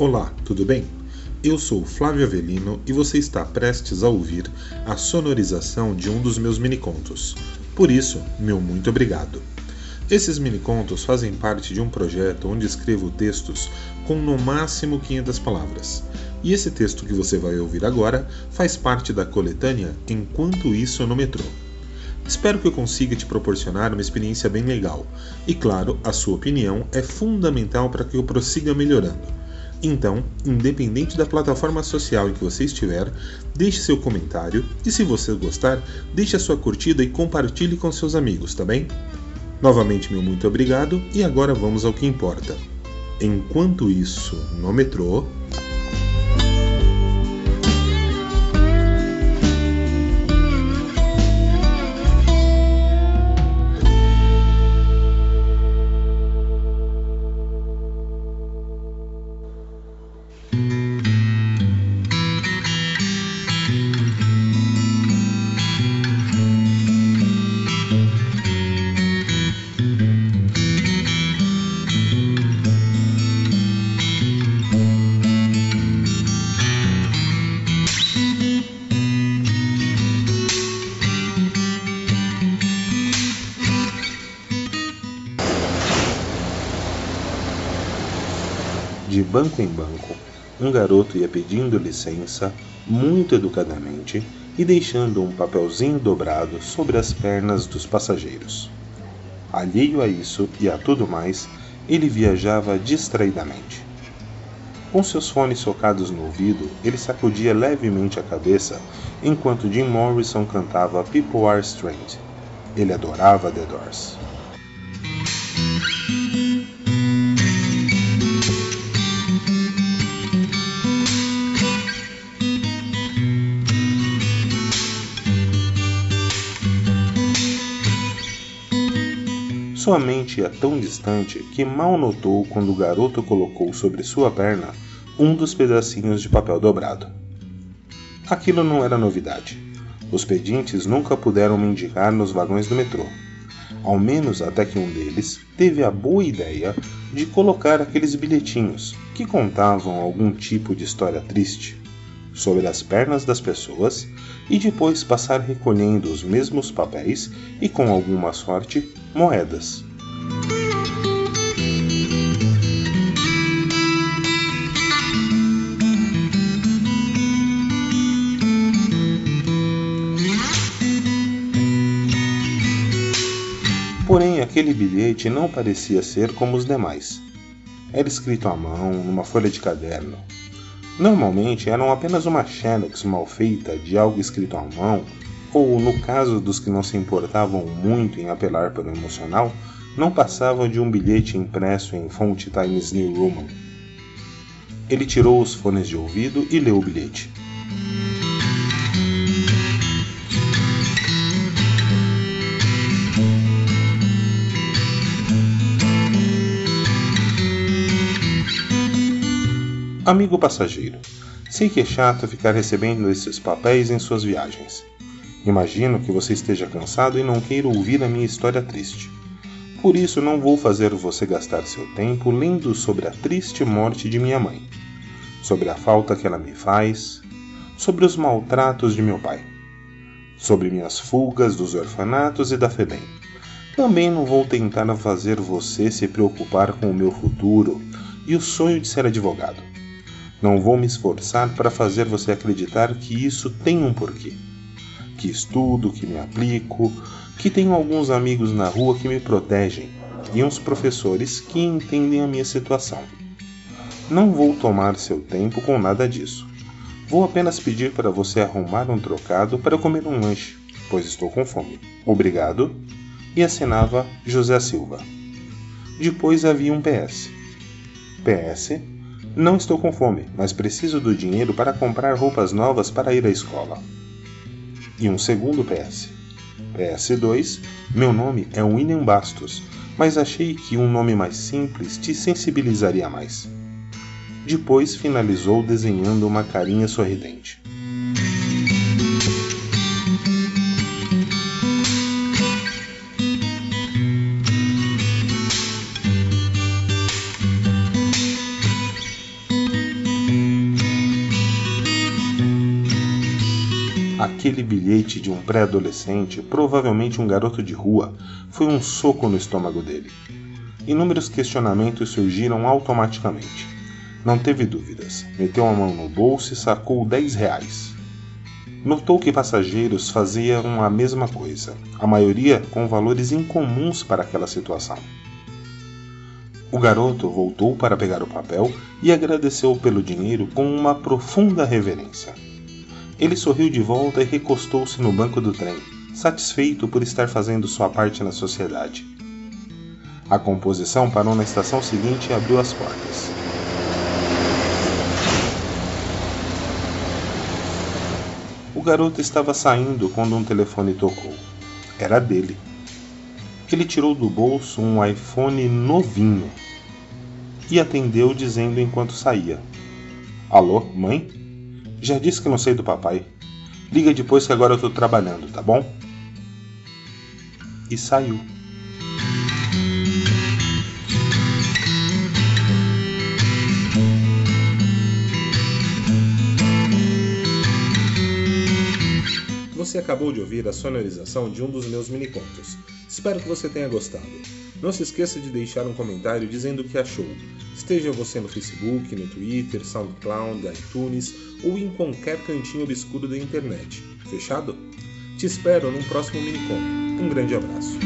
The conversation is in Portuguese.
Olá, tudo bem? Eu sou Flávio Avelino e você está prestes a ouvir a sonorização de um dos meus minicontos. Por isso, meu muito obrigado. Esses minicontos fazem parte de um projeto onde escrevo textos com no máximo 500 palavras. E esse texto que você vai ouvir agora faz parte da coletânea Enquanto Isso no Metrô. Espero que eu consiga te proporcionar uma experiência bem legal. E claro, a sua opinião é fundamental para que eu prossiga melhorando. Então, independente da plataforma social em que você estiver, deixe seu comentário e se você gostar, deixe a sua curtida e compartilhe com seus amigos, tá bem? Novamente, meu muito obrigado e agora vamos ao que importa. Enquanto isso, no metrô. Banco em banco, um garoto ia pedindo licença, muito educadamente, e deixando um papelzinho dobrado sobre as pernas dos passageiros. Alheio a isso e a tudo mais, ele viajava distraidamente. Com seus fones socados no ouvido, ele sacudia levemente a cabeça enquanto Jim Morrison cantava People Are Strange. Ele adorava The Doors. Sua mente ia tão distante que mal notou quando o garoto colocou sobre sua perna um dos pedacinhos de papel dobrado. Aquilo não era novidade. Os pedintes nunca puderam mendigar nos vagões do metrô. Ao menos até que um deles teve a boa ideia de colocar aqueles bilhetinhos que contavam algum tipo de história triste sobre as pernas das pessoas e depois passar recolhendo os mesmos papéis e, com alguma sorte, moedas. Porém, aquele bilhete não parecia ser como os demais. Era escrito à mão, numa folha de caderno, Normalmente eram apenas uma xerox mal feita de algo escrito à mão, ou no caso dos que não se importavam muito em apelar para o emocional, não passavam de um bilhete impresso em fonte Times New Roman. Ele tirou os fones de ouvido e leu o bilhete. Amigo passageiro, sei que é chato ficar recebendo esses papéis em suas viagens. Imagino que você esteja cansado e não queira ouvir a minha história triste. Por isso não vou fazer você gastar seu tempo lendo sobre a triste morte de minha mãe, sobre a falta que ela me faz, sobre os maltratos de meu pai, sobre minhas fugas dos orfanatos e da FEBEM. Também não vou tentar fazer você se preocupar com o meu futuro e o sonho de ser advogado. Não vou me esforçar para fazer você acreditar que isso tem um porquê. Que estudo, que me aplico, que tenho alguns amigos na rua que me protegem e uns professores que entendem a minha situação. Não vou tomar seu tempo com nada disso. Vou apenas pedir para você arrumar um trocado para comer um lanche, pois estou com fome. Obrigado. E assinava José Silva. Depois havia um PS. PS não estou com fome, mas preciso do dinheiro para comprar roupas novas para ir à escola. E um segundo PS. PS2. Meu nome é William Bastos, mas achei que um nome mais simples te sensibilizaria mais. Depois finalizou desenhando uma carinha sorridente. Aquele bilhete de um pré-adolescente, provavelmente um garoto de rua, foi um soco no estômago dele. Inúmeros questionamentos surgiram automaticamente. Não teve dúvidas. Meteu a mão no bolso e sacou 10 reais. Notou que passageiros faziam a mesma coisa, a maioria com valores incomuns para aquela situação. O garoto voltou para pegar o papel e agradeceu pelo dinheiro com uma profunda reverência. Ele sorriu de volta e recostou-se no banco do trem, satisfeito por estar fazendo sua parte na sociedade. A composição parou na estação seguinte e abriu as portas. O garoto estava saindo quando um telefone tocou. Era dele. Ele tirou do bolso um iPhone novinho e atendeu dizendo enquanto saía: Alô, mãe? Já disse que não sei do papai. Liga depois que agora eu tô trabalhando, tá bom? E saiu. Você acabou de ouvir a sonorização de um dos meus minicontos. Espero que você tenha gostado. Não se esqueça de deixar um comentário dizendo o que achou. Esteja você no Facebook, no Twitter, SoundCloud, iTunes ou em qualquer cantinho obscuro da internet. Fechado? Te espero num próximo miniconto. Um grande abraço.